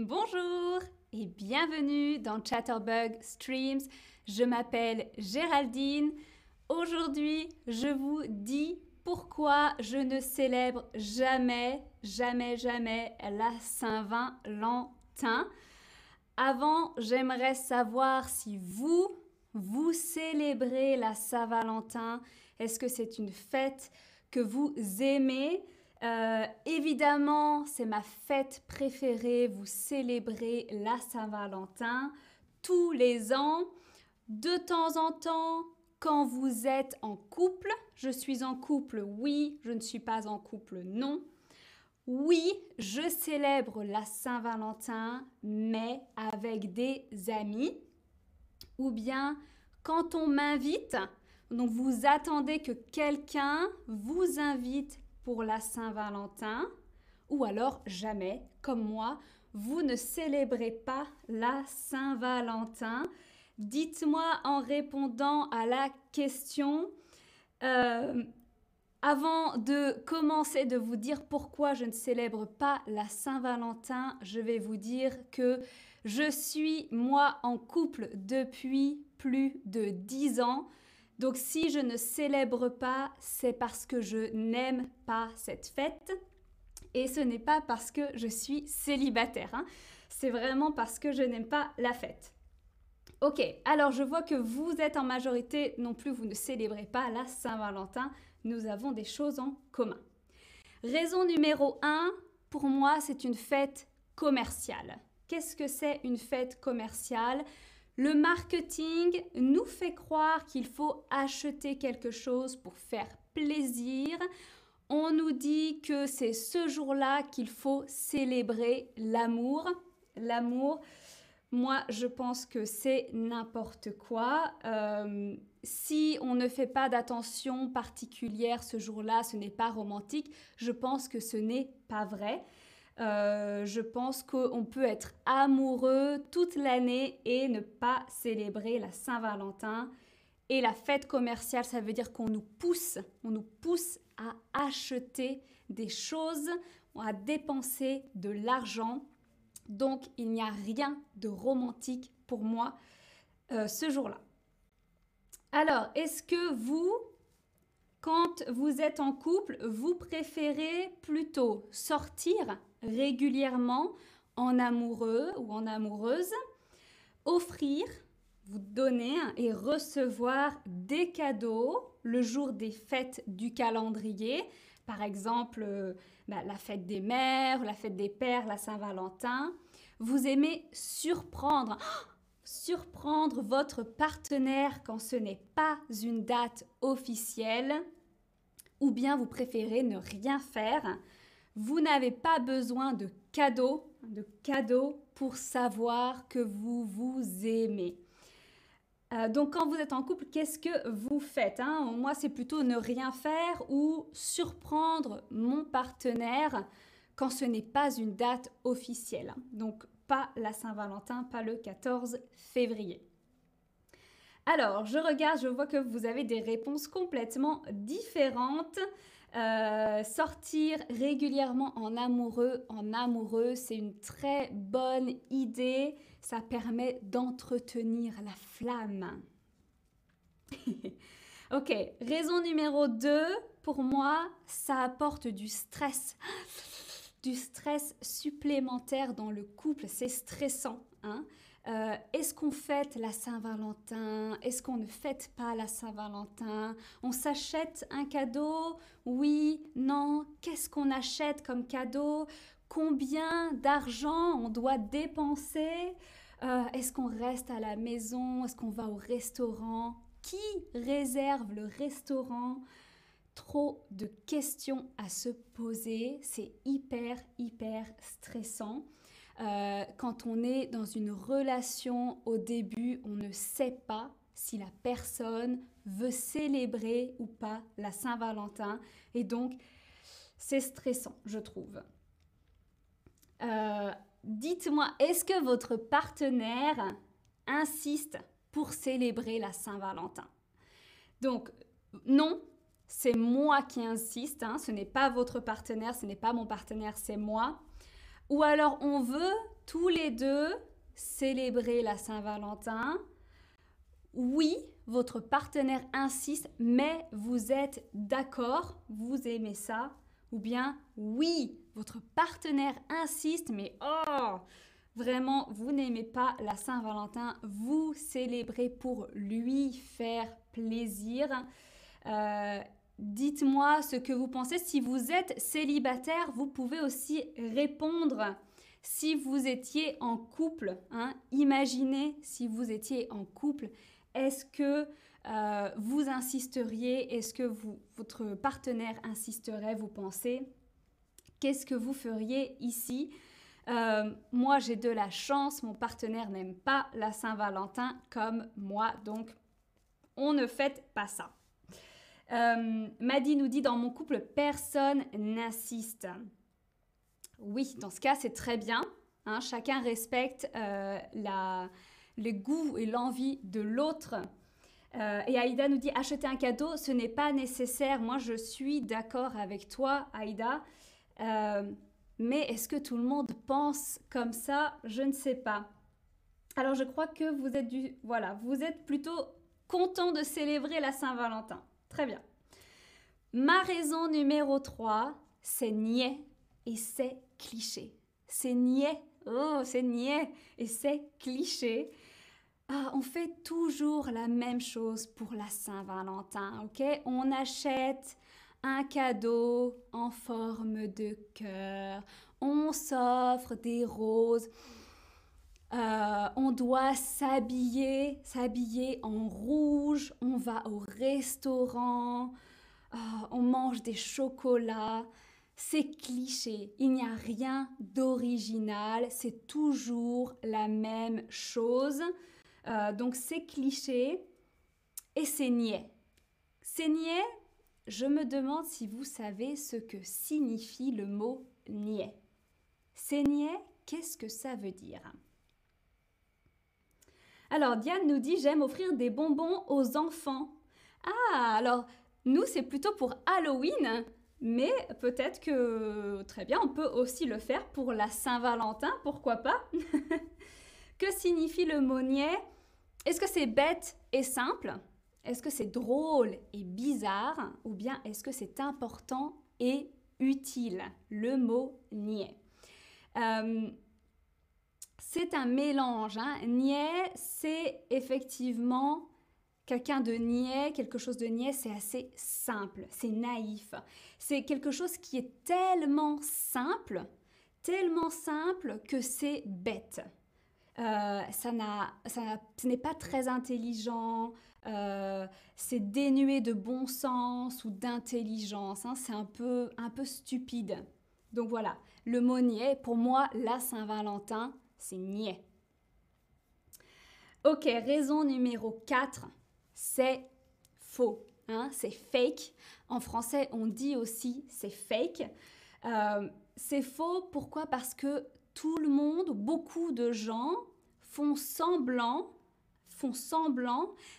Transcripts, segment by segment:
Bonjour et bienvenue dans Chatterbug Streams. Je m'appelle Géraldine. Aujourd'hui, je vous dis pourquoi je ne célèbre jamais, jamais, jamais la Saint-Valentin. Avant, j'aimerais savoir si vous, vous célébrez la Saint-Valentin. Est-ce que c'est une fête que vous aimez? Euh, évidemment, c'est ma fête préférée. Vous célébrez la Saint-Valentin tous les ans. De temps en temps, quand vous êtes en couple, je suis en couple, oui, je ne suis pas en couple, non. Oui, je célèbre la Saint-Valentin, mais avec des amis. Ou bien quand on m'invite, donc vous attendez que quelqu'un vous invite pour la Saint-Valentin, ou alors jamais, comme moi, vous ne célébrez pas la Saint-Valentin. Dites-moi en répondant à la question, euh, avant de commencer de vous dire pourquoi je ne célèbre pas la Saint-Valentin, je vais vous dire que je suis moi en couple depuis plus de 10 ans. Donc si je ne célèbre pas, c'est parce que je n'aime pas cette fête. Et ce n'est pas parce que je suis célibataire. Hein. C'est vraiment parce que je n'aime pas la fête. Ok, alors je vois que vous êtes en majorité, non plus vous ne célébrez pas la Saint-Valentin. Nous avons des choses en commun. Raison numéro 1, pour moi, c'est une fête commerciale. Qu'est-ce que c'est une fête commerciale? Le marketing nous fait croire qu'il faut acheter quelque chose pour faire plaisir. On nous dit que c'est ce jour-là qu'il faut célébrer l'amour. L'amour, moi, je pense que c'est n'importe quoi. Euh, si on ne fait pas d'attention particulière ce jour-là, ce n'est pas romantique. Je pense que ce n'est pas vrai. Euh, je pense qu'on peut être amoureux toute l'année et ne pas célébrer la Saint-Valentin. Et la fête commerciale, ça veut dire qu'on nous pousse, on nous pousse à acheter des choses, à dépenser de l'argent. Donc, il n'y a rien de romantique pour moi euh, ce jour-là. Alors, est-ce que vous, quand vous êtes en couple, vous préférez plutôt sortir régulièrement en amoureux ou en amoureuse, offrir, vous donner et recevoir des cadeaux le jour des fêtes du calendrier, par exemple euh, bah, la fête des mères, la fête des pères, la Saint-Valentin. Vous aimez surprendre, surprendre votre partenaire quand ce n'est pas une date officielle, ou bien vous préférez ne rien faire vous n'avez pas besoin de cadeaux, de cadeaux pour savoir que vous vous aimez. Euh, donc quand vous êtes en couple, qu'est-ce que vous faites hein? Moi, c'est plutôt ne rien faire ou surprendre mon partenaire quand ce n'est pas une date officielle. Donc pas la Saint-Valentin, pas le 14 février. Alors, je regarde, je vois que vous avez des réponses complètement différentes. Euh, sortir régulièrement en amoureux, en amoureux, c'est une très bonne idée. Ça permet d'entretenir la flamme. ok, raison numéro 2, pour moi, ça apporte du stress. Du stress supplémentaire dans le couple, c'est stressant. Hein euh, est-ce qu'on fête la Saint-Valentin? Est-ce qu'on ne fête pas la Saint-Valentin? On s'achète un cadeau? Oui Non. Qu'est-ce qu'on achète comme cadeau? Combien d'argent on doit dépenser? Euh, Est-ce qu'on reste à la maison? Est-ce qu'on va au restaurant? Qui réserve le restaurant? Trop de questions à se poser, c'est hyper, hyper stressant. Euh, quand on est dans une relation au début, on ne sait pas si la personne veut célébrer ou pas la Saint-Valentin. Et donc, c'est stressant, je trouve. Euh, dites-moi, est-ce que votre partenaire insiste pour célébrer la Saint-Valentin? Donc, non, c'est moi qui insiste, hein. ce n'est pas votre partenaire, ce n'est pas mon partenaire, c'est moi. Ou alors on veut tous les deux célébrer la Saint-Valentin. Oui, votre partenaire insiste, mais vous êtes d'accord, vous aimez ça. Ou bien oui, votre partenaire insiste, mais oh, vraiment, vous n'aimez pas la Saint-Valentin, vous célébrez pour lui faire plaisir. Euh, dites-moi ce que vous pensez. Si vous êtes célibataire, vous pouvez aussi répondre si vous étiez en couple. Hein. imaginez si vous étiez en couple. Est-ce que euh, vous insisteriez? Est-ce que votre partenaire insisterait Vous pensez? Qu'est-ce que vous feriez ici? Euh, moi, j'ai de la chance, mon partenaire n'aime pas la Saint-Valentin comme moi, donc on ne fête pas ça. Euh, Maddy nous dit dans mon couple, personne n'insiste. Oui, dans ce cas, c'est très bien. Hein. chacun respecte euh, la, le goût et l'envie de l'autre. Euh, et Aïda nous dit acheter un cadeau, ce n'est pas nécessaire. Moi, je suis d'accord avec toi, Aïda. mais est-ce que tout le monde pense comme ça? Je ne sais pas. Alors, je crois que vous êtes du, voilà, vous êtes plutôt content de célébrer la Saint-Valentin. Très bien. Ma raison numéro 3, c'est niais et c'est cliché. C'est niais, oh, c'est niais et c'est cliché. Ah, on fait toujours la même chose pour la Saint-Valentin, ok? On achète un cadeau en forme de cœur, on s'offre des roses, euh, on doit s'habiller, s'habiller en rouge, on va au restaurant, euh, on mange des chocolats. C'est cliché, il n'y a rien d'original, c'est toujours la même chose. Euh, donc c'est cliché et c'est niais. C'est niais, je me demande si vous savez ce que signifie le mot niais. C'est niais, qu'est-ce que ça veut dire? Alors Diane nous dit j'aime offrir des bonbons aux enfants. Ah, alors nous c'est plutôt pour Halloween, mais peut-être que très bien, on peut aussi le faire pour la Saint-Valentin, pourquoi pas? Que signifie le mot niais? Est-ce que c'est bête et simple? Est-ce que c'est drôle et bizarre? Ou bien est-ce que c'est important et utile Le mot niais? Euh, c'est un mélange. Hein. Niais, c'est effectivement quelqu'un de niais, quelque chose de niais, c'est assez simple, c'est naïf. C'est quelque chose qui est tellement simple, tellement simple que c'est bête. Euh, ça n'a, ce n'est pas très intelligent, euh, c'est dénué de bon sens ou d'intelligence, hein. c'est un peu, un peu stupide. Donc voilà, le mot niais, pour moi, la Saint-Valentin, c'est niais. Ok, raison numéro 4, c'est faux. Hein, c'est fake. En français, on dit aussi c'est fake. Euh, c'est faux, pourquoi? Parce que tout le monde, beaucoup de gens font semblant,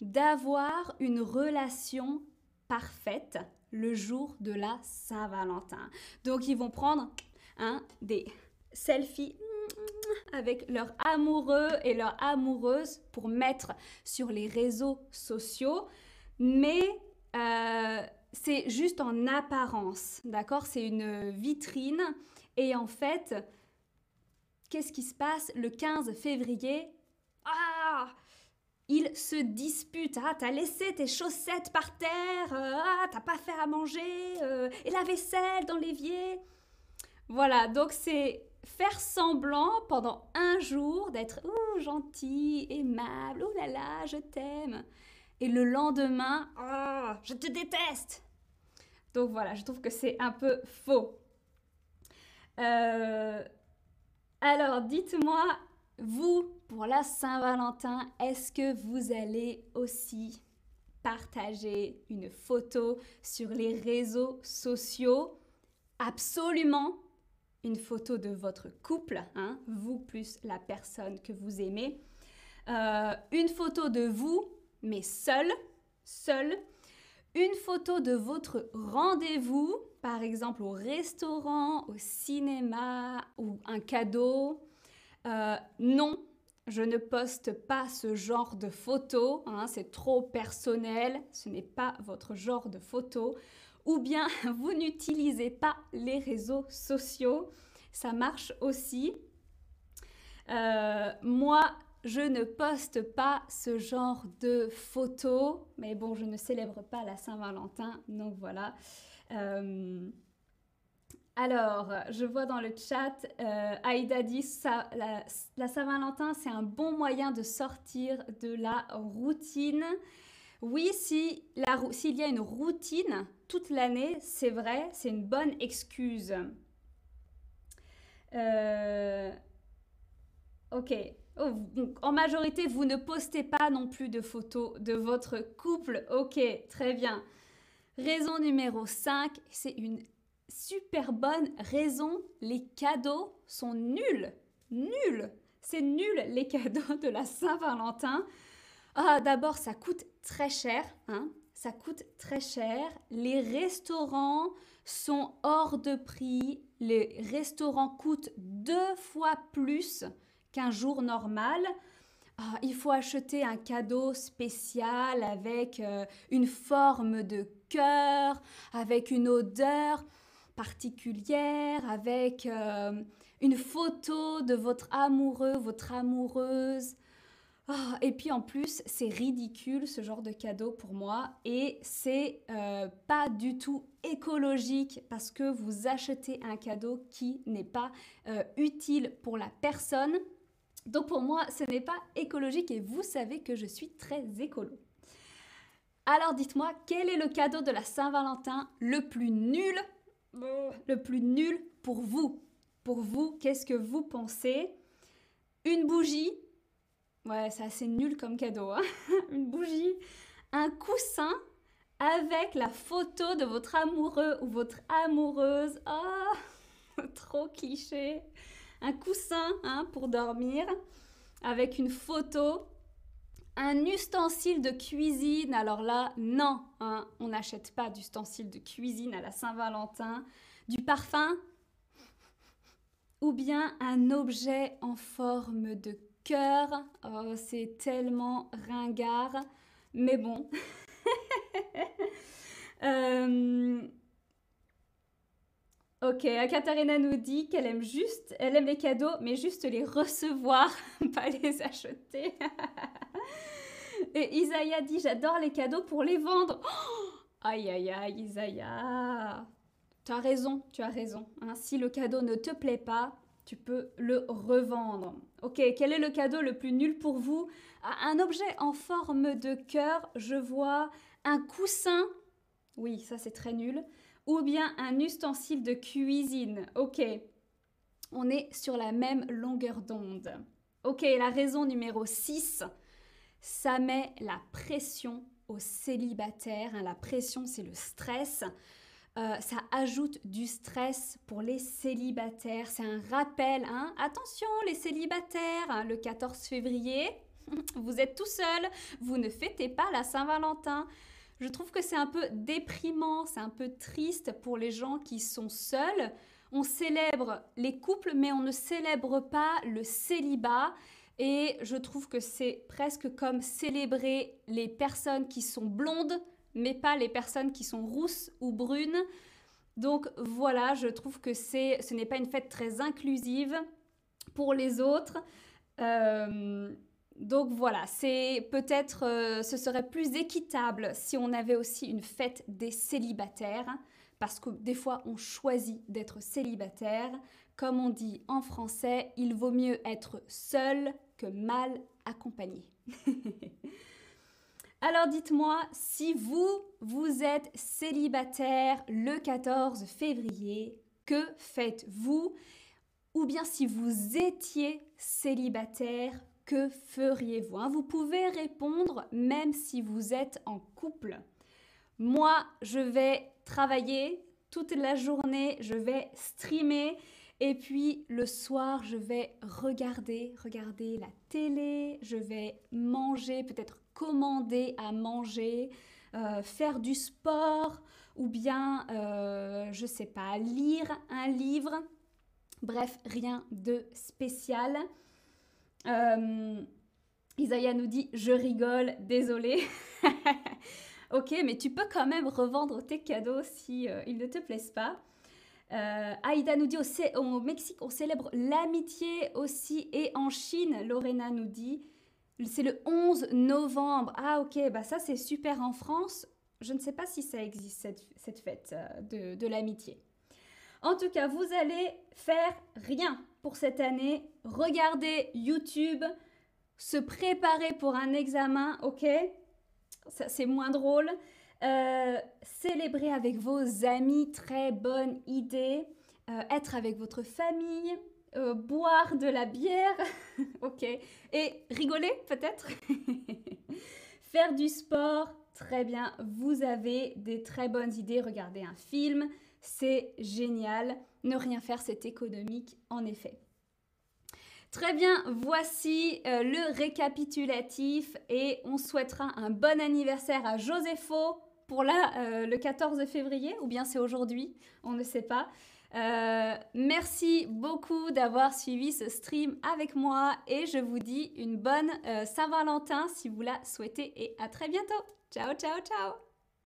d'avoir une relation parfaite le jour de la Saint-Valentin. Donc ils vont prendre hein, des selfies avec leur amoureux et leur amoureuse pour mettre sur les réseaux sociaux, mais euh, c'est juste en apparence, d'accord? C'est une vitrine et en fait, qu'est-ce qui se passe le 15 février? Ah ils se disputent. Ah, t'as laissé tes chaussettes par terre. Ah, t'as pas fait à manger. Euh, et la vaisselle dans l'évier. Voilà, donc c'est faire semblant pendant un jour d'être gentil, aimable, oh là là, je t'aime. Et le lendemain, oh, je te déteste. Donc voilà, je trouve que c'est un peu faux. Euh, alors, dites-moi, vous, pour la Saint-Valentin, est-ce que vous allez aussi partager une photo sur les réseaux sociaux? Absolument une photo de votre couple, hein, vous plus la personne que vous aimez, euh, une photo de vous, mais seul, seul, une photo de votre rendez-vous par exemple au restaurant, au cinéma ou un cadeau. Euh, non, je ne poste pas ce genre de photos, hein, c'est trop personnel, ce n'est pas votre genre de photo. Ou bien vous n'utilisez pas les réseaux sociaux, ça marche aussi. Euh, moi, je ne poste pas ce genre de photos, mais bon, je ne célèbre pas la Saint-Valentin, donc voilà. Euh, alors, je vois dans le chat, euh, Aïda dit la, Saint-Valentin, c'est un bon moyen de sortir de la routine. Oui, si s'il y a une routine toute l'année, c'est vrai, c'est une bonne excuse. Euh, ok, Oh, en majorité, vous ne postez pas non plus de photos de votre couple. Ok, très bien. Raison numéro 5, c'est une super bonne raison. Les cadeaux sont nuls. Nuls. C'est nul les cadeaux de la Saint-Valentin. Ah, d'abord, ça coûte très cher. Hein ça coûte très cher. Les restaurants sont hors de prix. Les restaurants coûtent deux fois plus qu'un jour normal. Ah, il faut acheter un cadeau spécial avec euh, une forme de cœur, avec une odeur particulière, avec euh, une photo de votre amoureux, votre amoureuse. Ah, et puis en plus, c'est ridicule ce genre de cadeau pour moi et c'est euh, pas du tout écologique parce que vous achetez un cadeau qui n'est pas utile pour la personne. Donc pour moi, ce n'est pas écologique et vous savez que je suis très écolo. Alors dites-moi, quel est le cadeau de la Saint-Valentin le plus nul Le plus nul pour vous? Pour vous, qu'est-ce que vous pensez? Une bougie Ouais, c'est assez nul comme cadeau. Hein Une bougie. Un coussin avec la photo de votre amoureux ou votre amoureuse. Oh, trop cliché un coussin hein, pour dormir avec une photo, un ustensile de cuisine. Alors là, non, hein, on n'achète pas d'ustensile de cuisine à la Saint-Valentin. Du parfum ou bien un objet en forme de Oh, c'est tellement ringard, mais bon. euh, Ok, Katarina nous dit qu'elle aime juste, elle aime les cadeaux, mais juste les recevoir, pas les acheter. Et Isaiah dit j'adore les cadeaux pour les vendre. aïe aïe aïe Isaiah. Tu as raison, tu as raison. Hein. si le cadeau ne te plaît pas, tu peux le revendre. Ok, quel est le cadeau le plus nul pour vous ah, Un objet en forme de cœur, je vois un coussin. Oui, ça c'est très nul ou bien un ustensile de cuisine. Ok, on est sur la même longueur d'onde. Ok, la raison numéro 6, ça met la pression aux célibataires. Hein, la pression, c'est le stress. Euh, ça ajoute du stress pour les célibataires. C'est un rappel. Hein. Attention, les célibataires, hein, le 14 février, vous êtes tout seul, vous ne fêtez pas la Saint-Valentin. Je trouve que c'est un peu déprimant, c'est un peu triste pour les gens qui sont seuls. On célèbre les couples, mais on ne célèbre pas le célibat. Et je trouve que c'est presque comme célébrer les personnes qui sont blondes, mais pas les personnes qui sont rousses ou brunes. Donc voilà, je trouve que c'est, ce n'est pas une fête très inclusive pour les autres. Euh, donc voilà, c'est peut-être, euh, ce serait plus équitable si on avait aussi une fête des célibataires, parce que des fois on choisit d'être célibataire. Comme on dit en français, il vaut mieux être seul que mal accompagné. Alors dites-moi, si vous, vous êtes célibataire le 14 février, que faites-vous? Ou bien si vous étiez célibataire, que feriez-vous? Hein? Vous pouvez répondre même si vous êtes en couple. Moi, je vais travailler toute la journée, je vais streamer et puis le soir, je vais regarder, regarder la télé, je vais manger, peut-être commander à manger, euh, faire du sport, ou bien, euh, je sais pas, lire un livre. Bref, rien de spécial. Euh, Isaiah nous dit Je rigole, désolé. ok, mais tu peux quand même revendre tes cadeaux si euh, ils ne te plaisent pas. Aïda nous dit au, au, Mexique, on célèbre l'amitié aussi. Et en Chine, Lorena nous dit c'est le 11 novembre. Ah, ok, bah ça c'est super en France. Je ne sais pas si ça existe, cette, fête euh, de, l'amitié. En tout cas, vous allez faire rien pour cette année. Regardez YouTube, se préparer pour un examen, ok? C'est moins drôle. Euh, célébrer avec vos amis, très bonne idée. Euh, être avec votre famille, euh, boire de la bière, ok. Et rigoler peut-être. Faire du sport, très bien. Vous avez des très bonnes idées. Regarder un film, c'est génial. Ne rien faire, c'est économique en effet. Très bien, voici le récapitulatif et on souhaitera un bon anniversaire à Josépho pour euh, le 14 février, ou bien c'est aujourd'hui, on ne sait pas. Euh, merci beaucoup d'avoir suivi ce stream avec moi et je vous dis une bonne euh, Saint-Valentin si vous la souhaitez et à très bientôt. Ciao, ciao, ciao